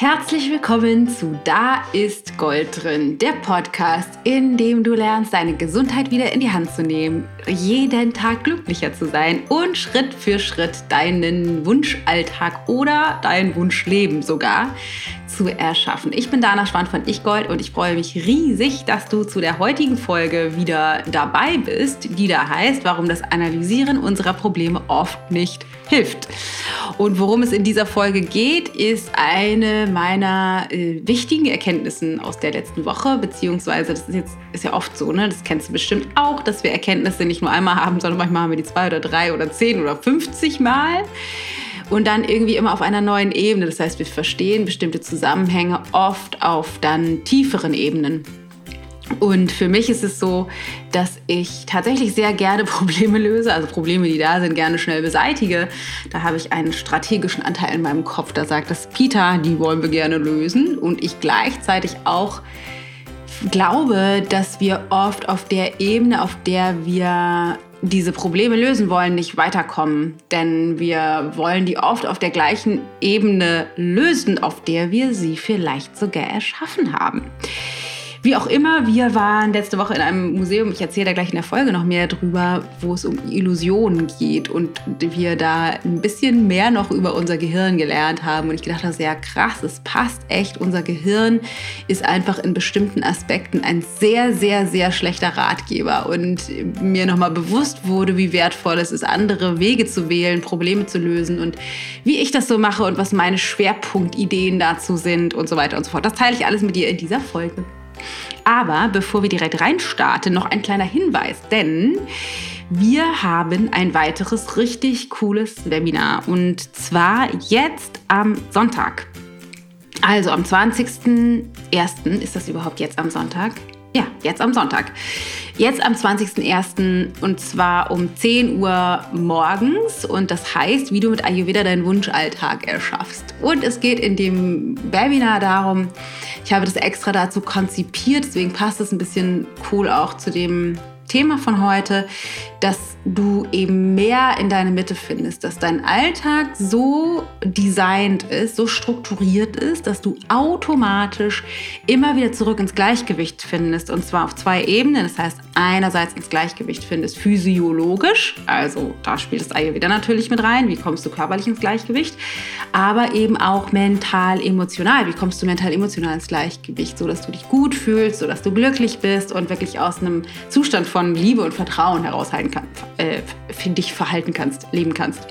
Herzlich willkommen zu Da ist Gold drin, der Podcast, in dem du lernst, deine Gesundheit wieder in die Hand zu nehmen, jeden Tag glücklicher zu sein und Schritt für Schritt deinen Wunschalltag oder dein Wunschleben sogar zu erschaffen. Ich bin Dana Schwand von Ich Gold und ich freue mich riesig, dass du zu der heutigen Folge wieder dabei bist, die da heißt, warum das Analysieren unserer Probleme oft nicht hilft. Und worum es in dieser Folge geht, ist eine meiner äh, wichtigen Erkenntnissen aus der letzten Woche, beziehungsweise das ist jetzt ist ja oft so, ne? Das kennst du bestimmt auch, dass wir Erkenntnisse nicht nur einmal haben, sondern manchmal haben wir die zwei oder drei oder zehn oder 50 Mal und dann irgendwie immer auf einer neuen Ebene. Das heißt, wir verstehen bestimmte Zusammenhänge oft auf dann tieferen Ebenen. Und für mich ist es so, dass ich tatsächlich sehr gerne Probleme löse, also Probleme, die da sind, gerne schnell beseitige. Da habe ich einen strategischen Anteil in meinem Kopf, da sagt das Peter, die wollen wir gerne lösen. Und ich gleichzeitig auch glaube, dass wir oft auf der Ebene, auf der wir diese Probleme lösen wollen, nicht weiterkommen. Denn wir wollen die oft auf der gleichen Ebene lösen, auf der wir sie vielleicht sogar erschaffen haben. Wie auch immer, wir waren letzte Woche in einem Museum, ich erzähle da gleich in der Folge noch mehr drüber, wo es um Illusionen geht und wir da ein bisschen mehr noch über unser Gehirn gelernt haben. Und ich gedacht habe, ja krass, es passt echt. Unser Gehirn ist einfach in bestimmten Aspekten ein sehr, sehr, sehr schlechter Ratgeber. Und mir nochmal bewusst wurde, wie wertvoll es ist, andere Wege zu wählen, Probleme zu lösen und wie ich das so mache und was meine Schwerpunktideen dazu sind und so weiter und so fort. Das teile ich alles mit dir in dieser Folge. Aber bevor wir direkt reinstarten, noch ein kleiner Hinweis, denn wir haben ein weiteres richtig cooles Webinar und zwar jetzt am Sonntag. Also am 20.01. ist das überhaupt jetzt am Sonntag? Ja, jetzt am Sonntag. Jetzt am 20.01. und zwar um 10 Uhr morgens. Und das heißt, wie du mit Ayurveda deinen Wunschalltag erschaffst. Und es geht in dem Webinar darum, ich habe das extra dazu konzipiert, deswegen passt es ein bisschen cool auch zu dem Thema von heute, dass du eben mehr in deine Mitte findest, dass dein Alltag so designt ist, so strukturiert ist, dass du automatisch immer wieder zurück ins Gleichgewicht findest. Und zwar auf zwei Ebenen. Das heißt, einerseits ins Gleichgewicht findest physiologisch, also da spielt das Ayurveda natürlich mit rein, wie kommst du körperlich ins Gleichgewicht, aber eben auch mental, emotional, wie kommst du mental, emotional ins Gleichgewicht, so dass du dich gut fühlst, so dass du glücklich bist und wirklich aus einem Zustand von Liebe und Vertrauen heraushalten kann, äh, dich verhalten kannst, leben kannst.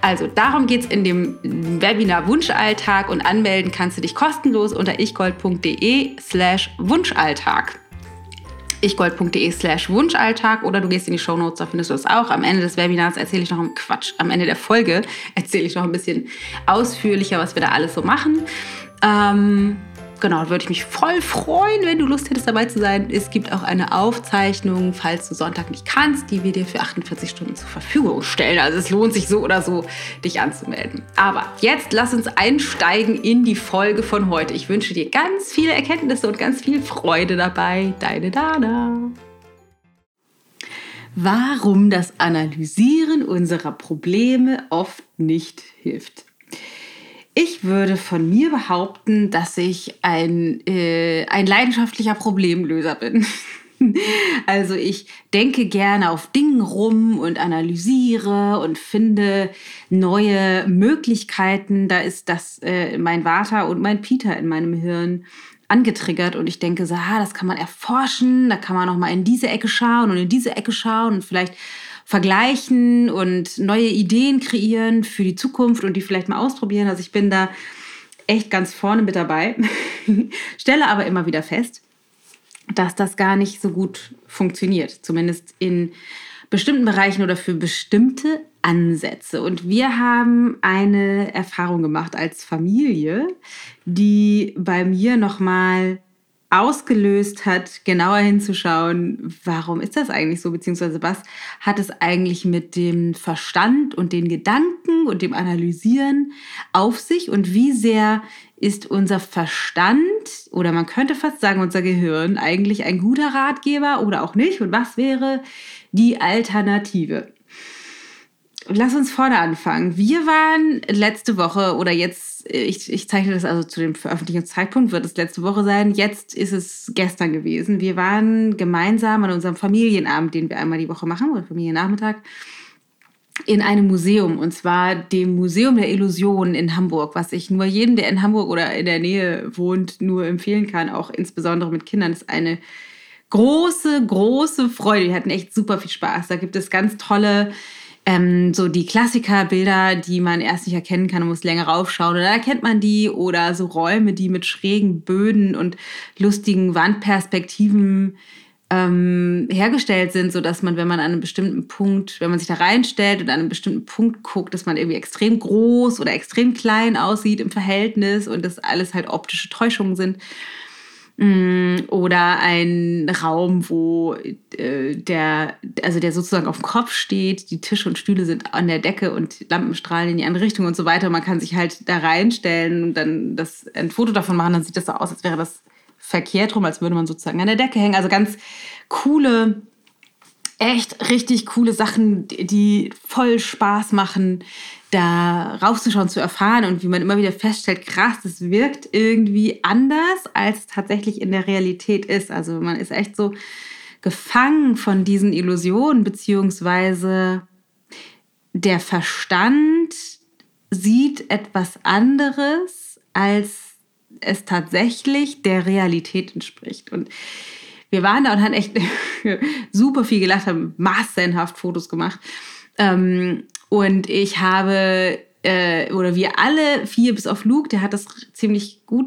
Also darum geht es in dem Webinar Wunschalltag und anmelden kannst du dich kostenlos unter ichgold.de slash Wunschalltag ichgold.de slash Wunschalltag oder du gehst in die Shownotes, da findest du das auch. Am Ende des Webinars erzähle ich noch einen Quatsch. Am Ende der Folge erzähle ich noch ein bisschen ausführlicher, was wir da alles so machen. Ähm, genau, würde ich mich voll freuen, wenn du Lust hättest dabei zu sein. Es gibt auch eine Aufzeichnung, falls du Sonntag nicht kannst, die wir dir für 48 Stunden zur Verfügung stellen. Also es lohnt sich so oder so, dich anzumelden. Aber jetzt lass uns einsteigen in die Folge von heute. Ich wünsche dir ganz viele Erkenntnisse und ganz viel Freude dabei. Deine Dana. Warum das Analysieren unserer Probleme oft nicht hilft. Ich würde von mir behaupten, dass ich ein, äh, ein leidenschaftlicher Problemlöser bin. Also ich denke gerne auf Dingen rum und analysiere und finde neue Möglichkeiten. Da ist das äh, mein Vater und mein Peter in meinem Hirn angetriggert und ich denke so, ah, das kann man erforschen, da kann man noch mal in diese Ecke schauen und in diese Ecke schauen und vielleicht vergleichen und neue Ideen kreieren für die Zukunft und die vielleicht mal ausprobieren. Also ich bin da echt ganz vorne mit dabei, stelle aber immer wieder fest, dass das gar nicht so gut funktioniert, zumindest in bestimmten Bereichen oder für bestimmte Ansätze. Und wir haben eine Erfahrung gemacht als Familie, die bei mir nochmal ausgelöst hat, genauer hinzuschauen, warum ist das eigentlich so, beziehungsweise was hat es eigentlich mit dem Verstand und den Gedanken und dem Analysieren auf sich und wie sehr ist unser Verstand oder man könnte fast sagen unser Gehirn eigentlich ein guter Ratgeber oder auch nicht und was wäre die Alternative? Lass uns vorne anfangen. Wir waren letzte Woche oder jetzt, ich, ich zeichne das also zu dem Veröffentlichungszeitpunkt, wird es letzte Woche sein. Jetzt ist es gestern gewesen. Wir waren gemeinsam an unserem Familienabend, den wir einmal die Woche machen, oder Familiennachmittag, in einem Museum und zwar dem Museum der Illusionen in Hamburg, was ich nur jedem, der in Hamburg oder in der Nähe wohnt, nur empfehlen kann, auch insbesondere mit Kindern. Das ist eine große, große Freude. Wir hatten echt super viel Spaß. Da gibt es ganz tolle ähm, so die Klassikerbilder, die man erst nicht erkennen kann und muss länger raufschauen. Oder erkennt man die oder so Räume, die mit schrägen Böden und lustigen Wandperspektiven ähm, hergestellt sind, so dass man, wenn man an einem bestimmten Punkt, wenn man sich da reinstellt und an einem bestimmten Punkt guckt, dass man irgendwie extrem groß oder extrem klein aussieht im Verhältnis und das alles halt optische Täuschungen sind. Mm, oder ein Raum, wo äh, der, also der sozusagen auf dem Kopf steht, die Tische und Stühle sind an der Decke und Lampen strahlen in die andere Richtung und so weiter. Man kann sich halt da reinstellen und dann das, ein Foto davon machen, dann sieht das so aus, als wäre das verkehrt rum, als würde man sozusagen an der Decke hängen. Also ganz coole, echt richtig coole Sachen, die voll Spaß machen da raufzuschauen, zu erfahren und wie man immer wieder feststellt, krass, das wirkt irgendwie anders, als es tatsächlich in der Realität ist. Also man ist echt so gefangen von diesen Illusionen, beziehungsweise der Verstand sieht etwas anderes, als es tatsächlich der Realität entspricht. Und wir waren da und haben echt super viel gelacht, haben massenhaft Fotos gemacht. Ähm, und ich habe, äh, oder wir alle vier, bis auf Luke, der hat das ziemlich gut,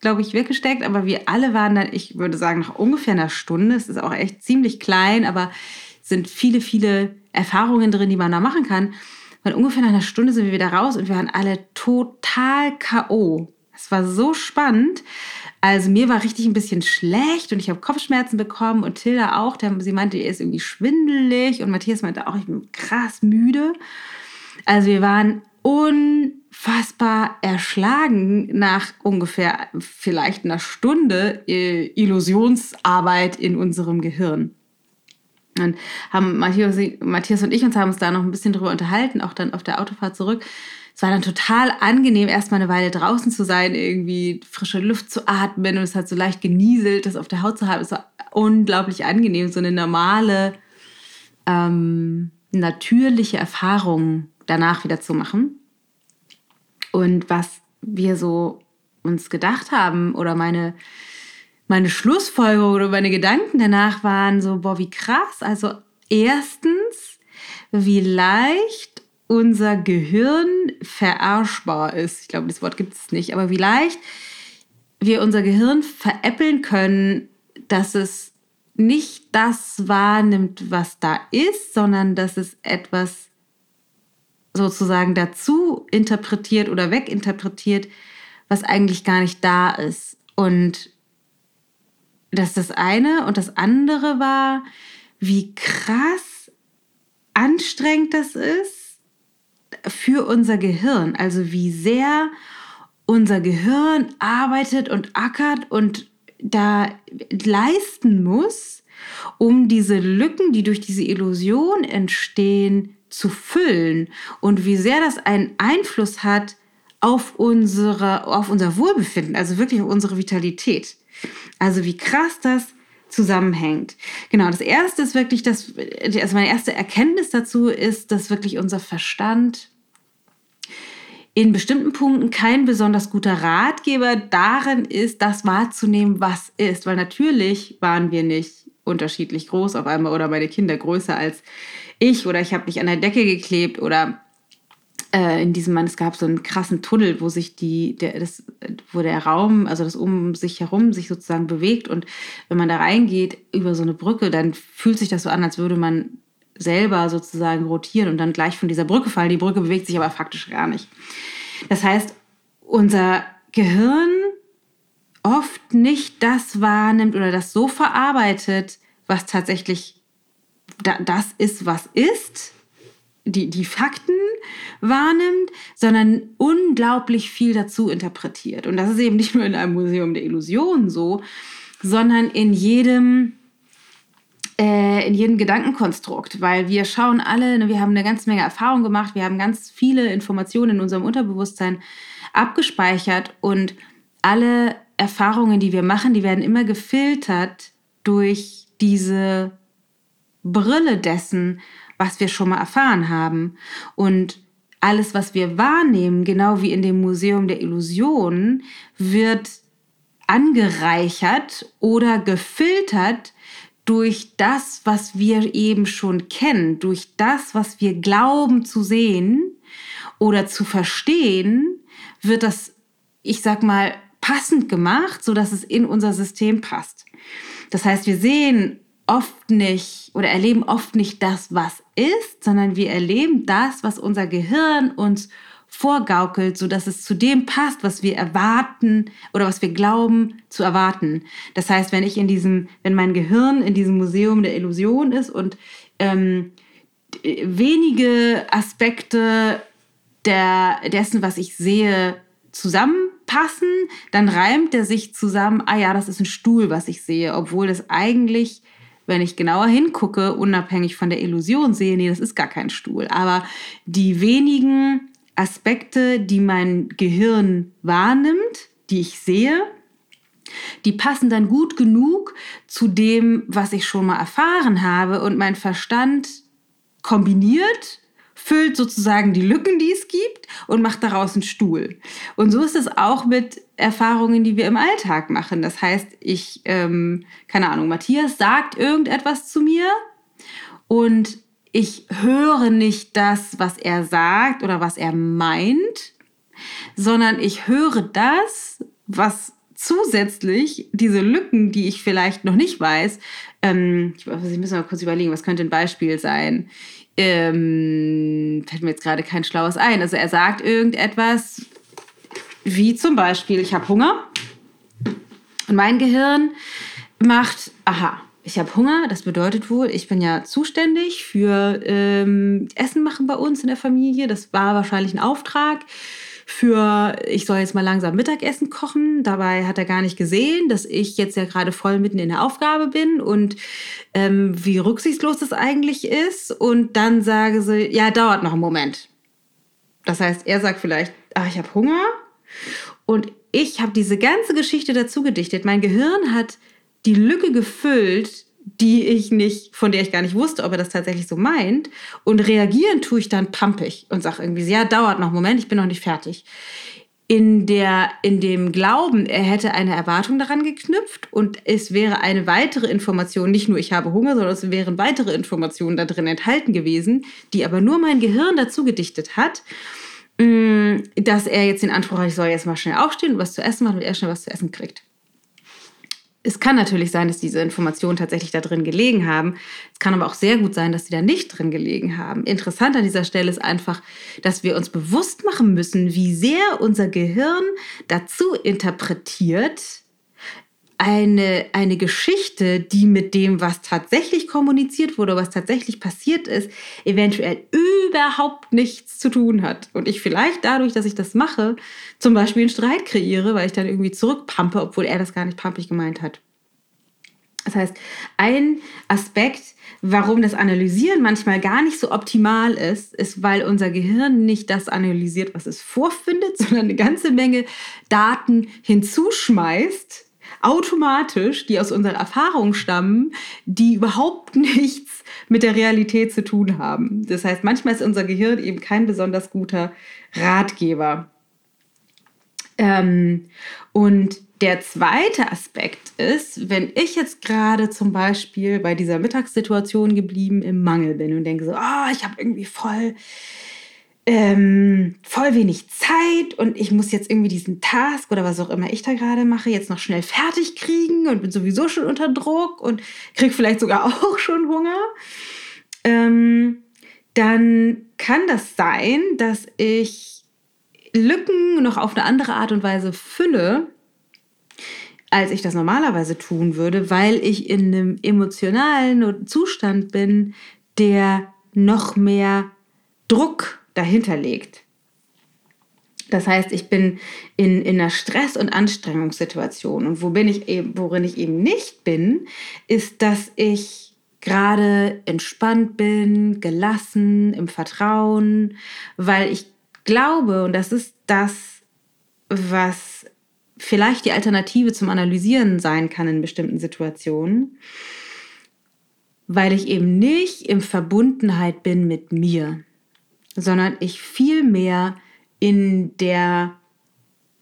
glaube ich, weggesteckt, aber wir alle waren dann, ich würde sagen, nach ungefähr einer Stunde, es ist auch echt ziemlich klein, aber sind viele, viele Erfahrungen drin, die man da machen kann. Und ungefähr nach einer Stunde sind wir wieder raus und wir waren alle total K.O. Es war so spannend. Also mir war richtig ein bisschen schlecht und ich habe Kopfschmerzen bekommen und Tilda auch. Sie meinte, ihr ist irgendwie schwindelig und Matthias meinte auch, ich bin krass müde. Also wir waren unfassbar erschlagen nach ungefähr vielleicht einer Stunde äh, Illusionsarbeit in unserem Gehirn. Und haben Matthias, Matthias und ich uns haben uns da noch ein bisschen drüber unterhalten, auch dann auf der Autofahrt zurück es war dann total angenehm, erstmal eine Weile draußen zu sein, irgendwie frische Luft zu atmen und es hat so leicht genieselt, das auf der Haut zu haben. Es war unglaublich angenehm, so eine normale, ähm, natürliche Erfahrung danach wieder zu machen. Und was wir so uns gedacht haben oder meine, meine Schlussfolgerung oder meine Gedanken danach waren so, boah, wie krass. Also erstens, wie leicht unser Gehirn verarschbar ist. Ich glaube, das Wort gibt es nicht, aber wie leicht wir unser Gehirn veräppeln können, dass es nicht das wahrnimmt, was da ist, sondern dass es etwas sozusagen dazu interpretiert oder weginterpretiert, was eigentlich gar nicht da ist. Und das ist das eine. Und das andere war, wie krass anstrengend das ist, für unser Gehirn. Also wie sehr unser Gehirn arbeitet und ackert und da leisten muss, um diese Lücken, die durch diese Illusion entstehen, zu füllen und wie sehr das einen Einfluss hat auf, unsere, auf unser Wohlbefinden, also wirklich auf unsere Vitalität. Also wie krass das zusammenhängt. Genau, das erste ist wirklich, dass, also meine erste Erkenntnis dazu ist, dass wirklich unser Verstand in bestimmten Punkten kein besonders guter Ratgeber darin ist, das wahrzunehmen, was ist. Weil natürlich waren wir nicht unterschiedlich groß auf einmal oder meine Kinder größer als ich oder ich habe nicht an der Decke geklebt oder äh, in diesem Mann, es gab so einen krassen Tunnel, wo sich die, der, das, wo der Raum, also das um sich herum sich sozusagen bewegt und wenn man da reingeht über so eine Brücke, dann fühlt sich das so an, als würde man selber sozusagen rotieren und dann gleich von dieser Brücke fallen. Die Brücke bewegt sich aber faktisch gar nicht. Das heißt, unser Gehirn oft nicht das wahrnimmt oder das so verarbeitet, was tatsächlich das ist, was ist, die, die Fakten wahrnimmt, sondern unglaublich viel dazu interpretiert. Und das ist eben nicht nur in einem Museum der Illusionen so, sondern in jedem äh, in jedem Gedankenkonstrukt, weil wir schauen alle, ne, wir haben eine ganze Menge Erfahrung gemacht, wir haben ganz viele Informationen in unserem Unterbewusstsein abgespeichert und alle Erfahrungen, die wir machen, die werden immer gefiltert durch diese Brille dessen, was wir schon mal erfahren haben. Und alles, was wir wahrnehmen, genau wie in dem Museum der Illusionen, wird angereichert oder gefiltert durch das, was wir eben schon kennen, durch das, was wir glauben zu sehen oder zu verstehen, wird das, ich sag mal, passend gemacht, sodass es in unser System passt. Das heißt, wir sehen oft nicht oder erleben oft nicht das, was ist, sondern wir erleben das, was unser Gehirn uns vorgaukelt, sodass es zu dem passt, was wir erwarten oder was wir glauben zu erwarten. Das heißt, wenn ich in diesem, wenn mein Gehirn in diesem Museum der Illusion ist und ähm, wenige Aspekte der, dessen, was ich sehe, zusammenpassen, dann reimt er sich zusammen, ah ja, das ist ein Stuhl, was ich sehe, obwohl es eigentlich, wenn ich genauer hingucke, unabhängig von der Illusion sehe, nee, das ist gar kein Stuhl. Aber die wenigen Aspekte, die mein Gehirn wahrnimmt, die ich sehe, die passen dann gut genug zu dem, was ich schon mal erfahren habe und mein Verstand kombiniert, füllt sozusagen die Lücken, die es gibt und macht daraus einen Stuhl. Und so ist es auch mit Erfahrungen, die wir im Alltag machen. Das heißt, ich, ähm, keine Ahnung, Matthias sagt irgendetwas zu mir und ich höre nicht das, was er sagt oder was er meint, sondern ich höre das, was zusätzlich diese Lücken, die ich vielleicht noch nicht weiß, ähm, ich, muss mal kurz überlegen, was könnte ein Beispiel sein? Ähm, fällt mir jetzt gerade kein schlaues ein. Also er sagt irgendetwas, wie zum Beispiel, ich habe Hunger und mein Gehirn macht, aha, ich habe Hunger, das bedeutet wohl, ich bin ja zuständig für ähm, Essen machen bei uns in der Familie. Das war wahrscheinlich ein Auftrag für, ich soll jetzt mal langsam Mittagessen kochen. Dabei hat er gar nicht gesehen, dass ich jetzt ja gerade voll mitten in der Aufgabe bin und ähm, wie rücksichtslos das eigentlich ist. Und dann sage sie, ja, dauert noch einen Moment. Das heißt, er sagt vielleicht, ach, ich habe Hunger. Und ich habe diese ganze Geschichte dazu gedichtet. Mein Gehirn hat die Lücke gefüllt, die ich nicht, von der ich gar nicht wusste, ob er das tatsächlich so meint. Und reagieren tue ich dann pampig und sage irgendwie, ja, dauert noch einen Moment, ich bin noch nicht fertig. In, der, in dem Glauben, er hätte eine Erwartung daran geknüpft und es wäre eine weitere Information, nicht nur ich habe Hunger, sondern es wären weitere Informationen da drin enthalten gewesen, die aber nur mein Gehirn dazu gedichtet hat, dass er jetzt den Anspruch hat, ich soll jetzt mal schnell aufstehen und was zu essen machen und er schnell was zu essen kriegt es kann natürlich sein, dass diese Informationen tatsächlich da drin gelegen haben. Es kann aber auch sehr gut sein, dass sie da nicht drin gelegen haben. Interessant an dieser Stelle ist einfach, dass wir uns bewusst machen müssen, wie sehr unser Gehirn dazu interpretiert, eine, eine Geschichte, die mit dem, was tatsächlich kommuniziert wurde, was tatsächlich passiert ist, eventuell überhaupt nichts zu tun hat. Und ich vielleicht dadurch, dass ich das mache, zum Beispiel einen Streit kreiere, weil ich dann irgendwie zurückpampe, obwohl er das gar nicht pampig gemeint hat. Das heißt, ein Aspekt, warum das Analysieren manchmal gar nicht so optimal ist, ist, weil unser Gehirn nicht das analysiert, was es vorfindet, sondern eine ganze Menge Daten hinzuschmeißt, automatisch, die aus unserer Erfahrung stammen, die überhaupt nichts mit der Realität zu tun haben. Das heißt, manchmal ist unser Gehirn eben kein besonders guter Ratgeber. Ähm, und der zweite Aspekt ist, wenn ich jetzt gerade zum Beispiel bei dieser Mittagssituation geblieben im Mangel bin und denke so, ah, oh, ich habe irgendwie voll ähm, voll wenig Zeit und ich muss jetzt irgendwie diesen Task oder was auch immer ich da gerade mache, jetzt noch schnell fertig kriegen und bin sowieso schon unter Druck und kriege vielleicht sogar auch schon Hunger, ähm, dann kann das sein, dass ich Lücken noch auf eine andere Art und Weise fülle, als ich das normalerweise tun würde, weil ich in einem emotionalen Zustand bin, der noch mehr Druck dahinter liegt. Das heißt, ich bin in, in einer Stress- und Anstrengungssituation. Und wo bin ich eben, worin ich eben nicht bin, ist, dass ich gerade entspannt bin, gelassen, im Vertrauen, weil ich glaube, und das ist das, was vielleicht die Alternative zum Analysieren sein kann in bestimmten Situationen, weil ich eben nicht in Verbundenheit bin mit mir, sondern ich viel mehr in der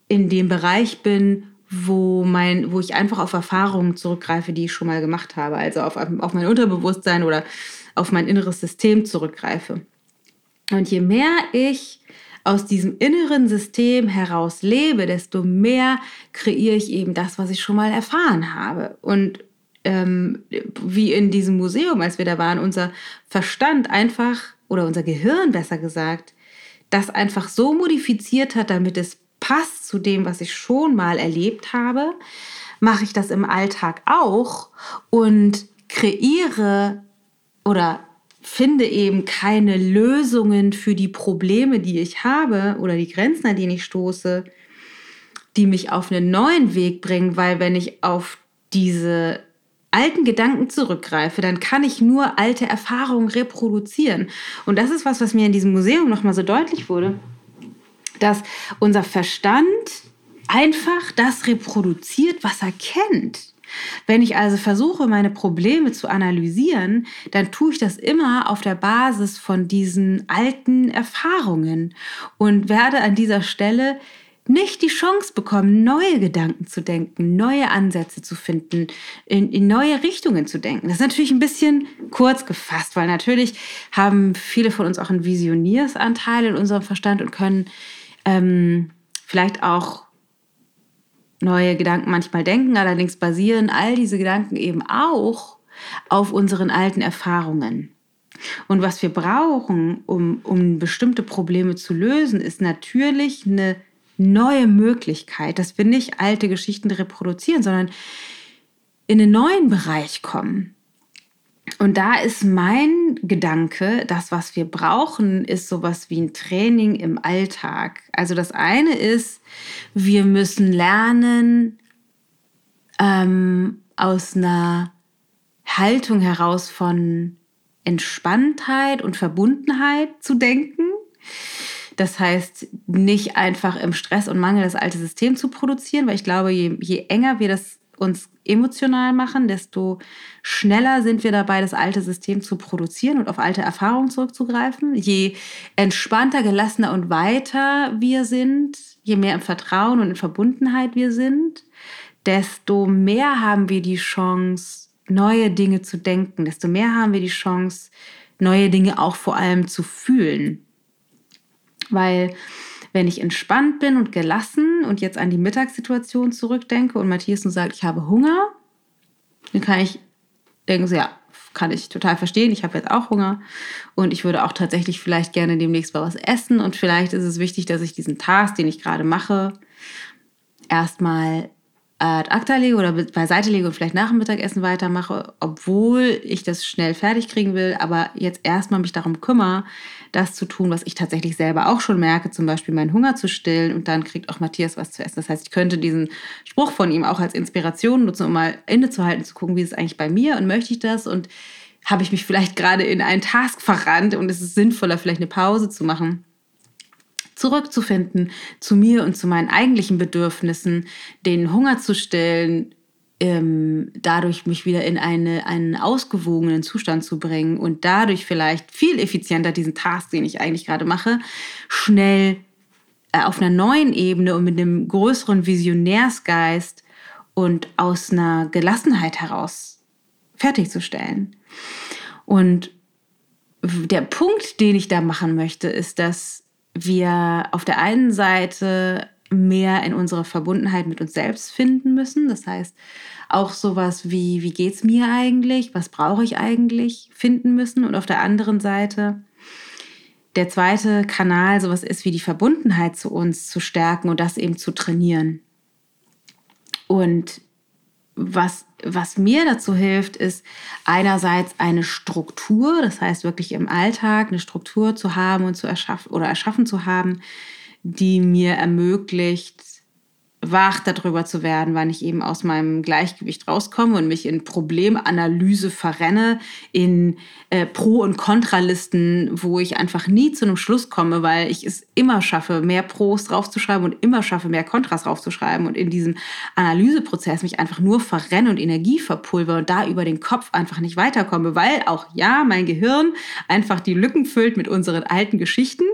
in dem Bereich bin, wo, mein, wo ich einfach auf Erfahrungen zurückgreife, die ich schon mal gemacht habe. Also auf, auf mein Unterbewusstsein oder auf mein inneres System zurückgreife. Und je mehr ich aus diesem inneren System heraus lebe, desto mehr kreiere ich eben das, was ich schon mal erfahren habe. Und ähm, wie in diesem Museum, als wir da waren, unser Verstand einfach, oder unser Gehirn besser gesagt, das einfach so modifiziert hat, damit es passt zu dem, was ich schon mal erlebt habe, mache ich das im Alltag auch und kreiere oder finde eben keine Lösungen für die Probleme, die ich habe oder die Grenzen, an denen ich stoße, die mich auf einen neuen Weg bringen, weil wenn ich auf diese alten Gedanken zurückgreife, dann kann ich nur alte Erfahrungen reproduzieren. Und das ist was, was mir in diesem Museum nochmal so deutlich wurde dass unser Verstand einfach das reproduziert, was er kennt. Wenn ich also versuche, meine Probleme zu analysieren, dann tue ich das immer auf der Basis von diesen alten Erfahrungen und werde an dieser Stelle nicht die Chance bekommen, neue Gedanken zu denken, neue Ansätze zu finden, in, in, neue Richtungen zu denken. Das ist natürlich ein bisschen kurz gefasst, weil natürlich haben viele von uns auch einen Visioniersanteil in unserem Verstand und können ähm, vielleicht auch neue Gedanken manchmal denken, allerdings basieren all diese Gedanken eben auch auf unseren alten Erfahrungen. Und was wir brauchen, um, um bestimmte Probleme zu lösen, ist natürlich eine neue Möglichkeit, dass wir nicht alte Geschichten reproduzieren, sondern in einen neuen Bereich kommen. Und da ist mein Gedanke, das, was wir brauchen, ist sowas wie ein Training im Alltag. Also das eine ist, wir müssen lernen, ähm, aus einer Haltung heraus von Entspanntheit und Verbundenheit zu denken. Das heißt, nicht einfach im Stress und Mangel das alte System zu produzieren, weil ich glaube, je, je enger wir das uns emotional machen, desto schneller sind wir dabei, das alte System zu produzieren und auf alte Erfahrungen zurückzugreifen. Je entspannter, gelassener und weiter wir sind, je mehr im Vertrauen und in Verbundenheit wir sind, desto mehr haben wir die Chance, neue Dinge zu denken, desto mehr haben wir die Chance, neue Dinge auch vor allem zu fühlen. Weil wenn ich entspannt bin und gelassen und jetzt an die Mittagssituation zurückdenke und Matthias nur sagt, ich habe Hunger, dann kann ich denken, so, ja, kann ich total verstehen. Ich habe jetzt auch Hunger und ich würde auch tatsächlich vielleicht gerne demnächst mal was essen und vielleicht ist es wichtig, dass ich diesen Task, den ich gerade mache, erstmal ad acta lege oder beiseite lege und vielleicht nach dem Mittagessen weitermache, obwohl ich das schnell fertig kriegen will, aber jetzt erstmal mich darum kümmere, das zu tun, was ich tatsächlich selber auch schon merke, zum Beispiel meinen Hunger zu stillen und dann kriegt auch Matthias was zu essen. Das heißt, ich könnte diesen Spruch von ihm auch als Inspiration nutzen, um mal innezuhalten, zu gucken, wie ist es eigentlich bei mir und möchte ich das und habe ich mich vielleicht gerade in einen Task verrannt und es ist sinnvoller, vielleicht eine Pause zu machen zurückzufinden zu mir und zu meinen eigentlichen Bedürfnissen, den Hunger zu stillen, ähm, dadurch mich wieder in eine, einen ausgewogenen Zustand zu bringen und dadurch vielleicht viel effizienter diesen Task, den ich eigentlich gerade mache, schnell äh, auf einer neuen Ebene und mit einem größeren Visionärsgeist und aus einer Gelassenheit heraus fertigzustellen. Und der Punkt, den ich da machen möchte, ist, dass wir auf der einen Seite mehr in unsere Verbundenheit mit uns selbst finden müssen. Das heißt, auch sowas wie, wie geht es mir eigentlich, was brauche ich eigentlich, finden müssen. Und auf der anderen Seite der zweite Kanal sowas ist wie die Verbundenheit zu uns zu stärken und das eben zu trainieren. Und was, was mir dazu hilft, ist einerseits eine Struktur, das heißt wirklich im Alltag eine Struktur zu haben und zu erschaffen oder erschaffen zu haben, die mir ermöglicht, wach darüber zu werden, wann ich eben aus meinem Gleichgewicht rauskomme und mich in Problemanalyse verrenne, in äh, Pro- und Kontralisten, wo ich einfach nie zu einem Schluss komme, weil ich es immer schaffe, mehr Pros draufzuschreiben und immer schaffe, mehr Kontras draufzuschreiben und in diesem Analyseprozess mich einfach nur verrenne und Energie verpulver und da über den Kopf einfach nicht weiterkomme, weil auch ja, mein Gehirn einfach die Lücken füllt mit unseren alten Geschichten,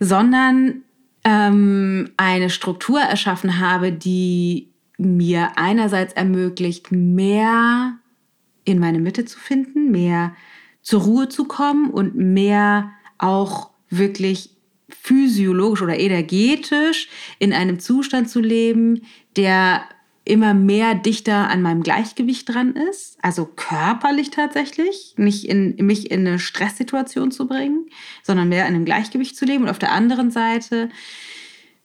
sondern ähm, eine Struktur erschaffen habe, die mir einerseits ermöglicht, mehr in meine Mitte zu finden, mehr zur Ruhe zu kommen und mehr auch wirklich physiologisch oder energetisch in einem Zustand zu leben, der immer mehr dichter an meinem Gleichgewicht dran ist, also körperlich tatsächlich, nicht in mich in eine Stresssituation zu bringen, sondern mehr in einem Gleichgewicht zu leben. Und auf der anderen Seite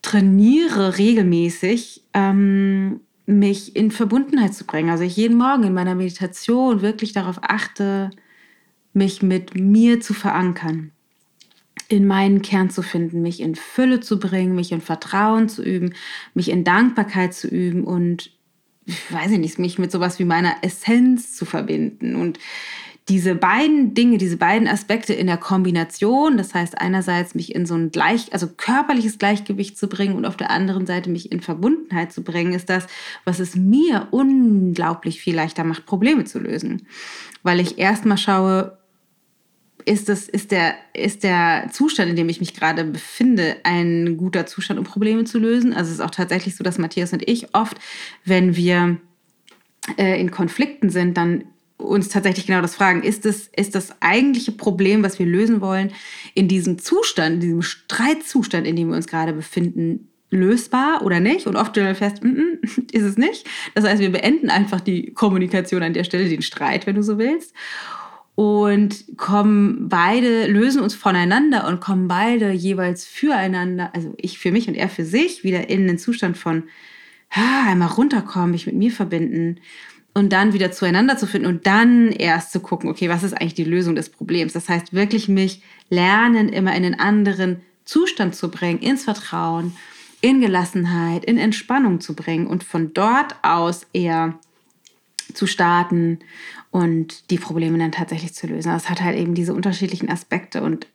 trainiere regelmäßig, ähm, mich in Verbundenheit zu bringen. Also ich jeden Morgen in meiner Meditation wirklich darauf achte, mich mit mir zu verankern in meinen Kern zu finden, mich in Fülle zu bringen, mich in Vertrauen zu üben, mich in Dankbarkeit zu üben und ich weiß nicht, mich mit sowas wie meiner Essenz zu verbinden und diese beiden Dinge, diese beiden Aspekte in der Kombination, das heißt einerseits mich in so ein gleich, also körperliches Gleichgewicht zu bringen und auf der anderen Seite mich in Verbundenheit zu bringen, ist das, was es mir unglaublich viel leichter macht, Probleme zu lösen. Weil ich erstmal schaue, ist, das, ist, der, ist der Zustand, in dem ich mich gerade befinde, ein guter Zustand, um Probleme zu lösen? Also es ist auch tatsächlich so, dass Matthias und ich oft, wenn wir äh, in Konflikten sind, dann uns tatsächlich genau das fragen, ist das, ist das eigentliche Problem, was wir lösen wollen, in diesem Zustand, in diesem Streitzustand, in dem wir uns gerade befinden, lösbar oder nicht? Und oft stellen wir fest, mm -mm, ist es nicht. Das heißt, wir beenden einfach die Kommunikation an der Stelle, den Streit, wenn du so willst und kommen beide, lösen uns voneinander und kommen beide jeweils füreinander, also ich für mich und er für sich, wieder in den Zustand von ah, einmal runterkommen, mich mit mir verbinden und dann wieder zueinander zu finden und dann erst zu gucken, okay, was ist eigentlich die Lösung des Problems? Das heißt, wirklich mich lernen, immer in einen anderen Zustand zu bringen, ins Vertrauen, in Gelassenheit, in Entspannung zu bringen und von dort aus eher zu starten und die Probleme dann tatsächlich zu lösen. Das hat halt eben diese unterschiedlichen Aspekte und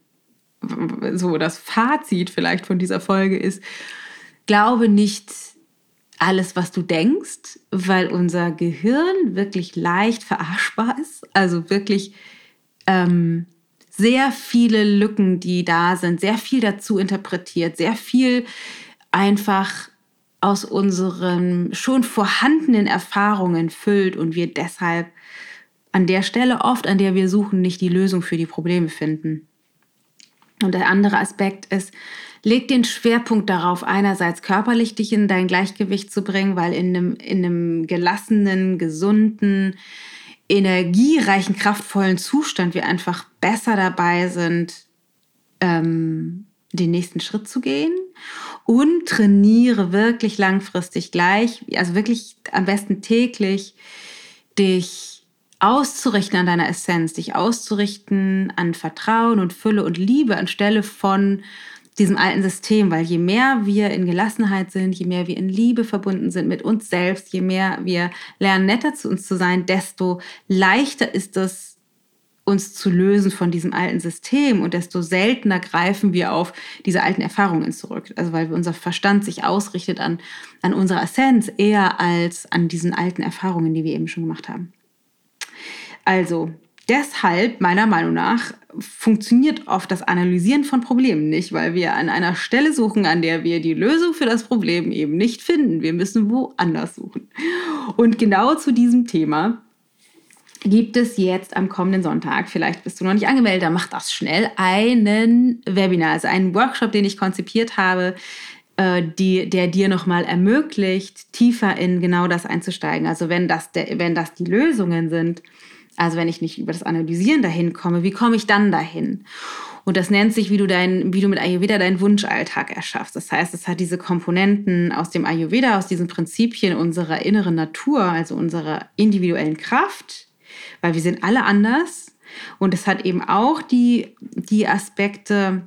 so das Fazit vielleicht von dieser Folge ist, glaube nicht alles, was du denkst, weil unser Gehirn wirklich leicht verarschbar ist. Also wirklich ähm, sehr viele Lücken, die da sind, sehr viel dazu interpretiert, sehr viel einfach aus unseren schon vorhandenen Erfahrungen füllt und wir deshalb an der Stelle oft, an der wir suchen, nicht die Lösung für die Probleme finden. Und der andere Aspekt ist, leg den Schwerpunkt darauf, einerseits körperlich dich in dein Gleichgewicht zu bringen, weil in einem, in einem gelassenen, gesunden, energiereichen, kraftvollen Zustand wir einfach besser dabei sind, ähm, den nächsten Schritt zu gehen und trainiere wirklich langfristig gleich, also wirklich am besten täglich, dich auszurichten an deiner Essenz, dich auszurichten an Vertrauen und Fülle und Liebe anstelle von diesem alten System, weil je mehr wir in Gelassenheit sind, je mehr wir in Liebe verbunden sind mit uns selbst, je mehr wir lernen, netter zu uns zu sein, desto leichter ist es, uns zu lösen von diesem alten System und desto seltener greifen wir auf diese alten Erfahrungen zurück. Also weil unser Verstand sich ausrichtet an, an unserer Essenz eher als an diesen alten Erfahrungen, die wir eben schon gemacht haben. Also deshalb, meiner Meinung nach, funktioniert oft das Analysieren von Problemen nicht, weil wir an einer Stelle suchen, an der wir die Lösung für das Problem eben nicht finden. Wir müssen woanders suchen. Und genau zu diesem Thema gibt es jetzt am kommenden Sonntag, vielleicht bist du noch nicht angemeldet, dann mach das schnell, einen Webinar, also einen Workshop, den ich konzipiert habe, äh, die, der dir nochmal ermöglicht, tiefer in genau das einzusteigen. Also wenn das, der, wenn das die Lösungen sind, also wenn ich nicht über das Analysieren dahin komme, wie komme ich dann dahin? Und das nennt sich, wie du, dein, wie du mit Ayurveda deinen Wunschalltag erschaffst. Das heißt, es hat diese Komponenten aus dem Ayurveda, aus diesen Prinzipien unserer inneren Natur, also unserer individuellen Kraft, weil wir sind alle anders. Und es hat eben auch die, die Aspekte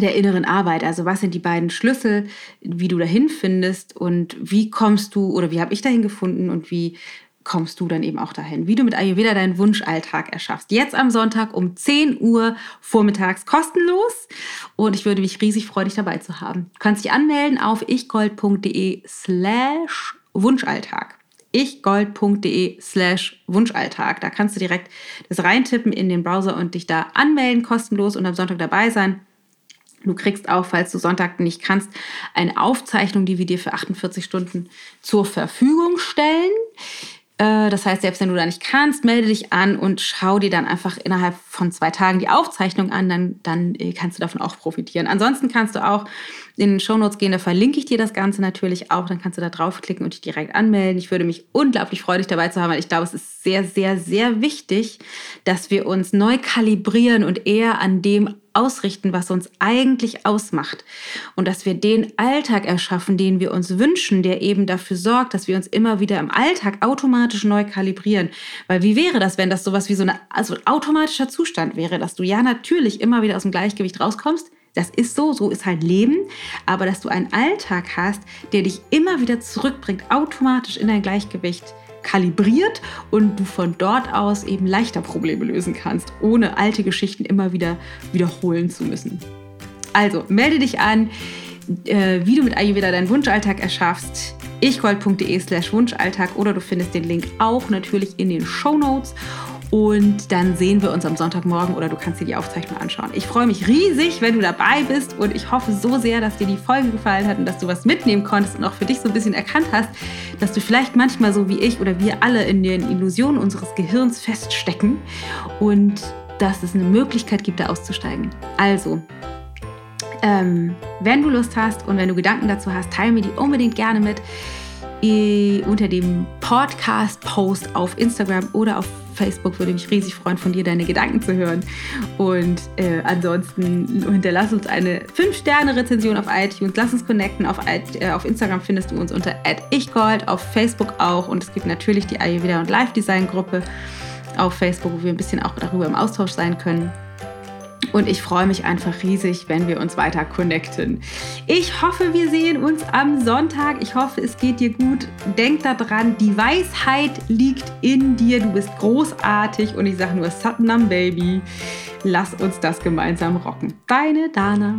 der inneren Arbeit. Also was sind die beiden Schlüssel, wie du dahin findest und wie kommst du oder wie habe ich dahin gefunden und wie kommst du dann eben auch dahin, wie du mit Ayurveda deinen Wunschalltag erschaffst. Jetzt am Sonntag um 10 Uhr vormittags kostenlos und ich würde mich riesig freuen, dich dabei zu haben. Du kannst dich anmelden auf ichgold.de slash Wunschalltag ichgold.de slash Wunschalltag. Da kannst du direkt das reintippen in den Browser und dich da anmelden, kostenlos und am Sonntag dabei sein. Du kriegst auch, falls du Sonntag nicht kannst, eine Aufzeichnung, die wir dir für 48 Stunden zur Verfügung stellen. Äh, das heißt, selbst wenn du da nicht kannst, melde dich an und schau dir dann einfach innerhalb von zwei Tagen die Aufzeichnung an, dann, dann äh, kannst du davon auch profitieren. Ansonsten kannst du auch in den Shownotes gehen, da verlinke ich dir das Ganze natürlich auch, dann kannst du da draufklicken und dich direkt anmelden. Ich würde mich unglaublich freuen, dich dabei zu haben, weil ich glaube, es ist sehr, sehr, sehr wichtig, dass wir uns neu kalibrieren und eher an dem ausrichten, was uns eigentlich ausmacht. Und dass wir den Alltag erschaffen, den wir uns wünschen, der eben dafür sorgt, dass wir uns immer wieder im Alltag automatisch neu kalibrieren. Weil wie wäre das, wenn das sowas wie so eine, also ein automatischer Zustand wäre, dass du ja natürlich immer wieder aus dem Gleichgewicht rauskommst, das ist so, so ist halt Leben, aber dass du einen Alltag hast, der dich immer wieder zurückbringt, automatisch in dein Gleichgewicht, kalibriert und du von dort aus eben leichter Probleme lösen kannst, ohne alte Geschichten immer wieder wiederholen zu müssen. Also melde dich an, äh, wie du mit Ayurveda deinen Wunschalltag erschaffst. ichgold.de slash Wunschalltag oder du findest den Link auch natürlich in den Show Notes. Und dann sehen wir uns am Sonntagmorgen oder du kannst dir die Aufzeichnung anschauen. Ich freue mich riesig, wenn du dabei bist und ich hoffe so sehr, dass dir die Folge gefallen hat und dass du was mitnehmen konntest und auch für dich so ein bisschen erkannt hast, dass du vielleicht manchmal so wie ich oder wir alle in den Illusionen unseres Gehirns feststecken und dass es eine Möglichkeit gibt, da auszusteigen. Also, ähm, wenn du Lust hast und wenn du Gedanken dazu hast, teile mir die unbedingt gerne mit unter dem Podcast-Post auf Instagram oder auf Facebook. Würde mich riesig freuen, von dir deine Gedanken zu hören. Und äh, ansonsten hinterlass uns eine 5-Sterne-Rezension auf iTunes. Lass uns connecten. Auf, äh, auf Instagram findest du uns unter ichgold, auf Facebook auch. Und es gibt natürlich die Ayurveda und Live Design Gruppe auf Facebook, wo wir ein bisschen auch darüber im Austausch sein können. Und ich freue mich einfach riesig, wenn wir uns weiter connecten. Ich hoffe, wir sehen uns am Sonntag. Ich hoffe, es geht dir gut. Denk daran, die Weisheit liegt in dir. Du bist großartig. Und ich sage nur Satnam Baby. Lass uns das gemeinsam rocken. Deine Dana.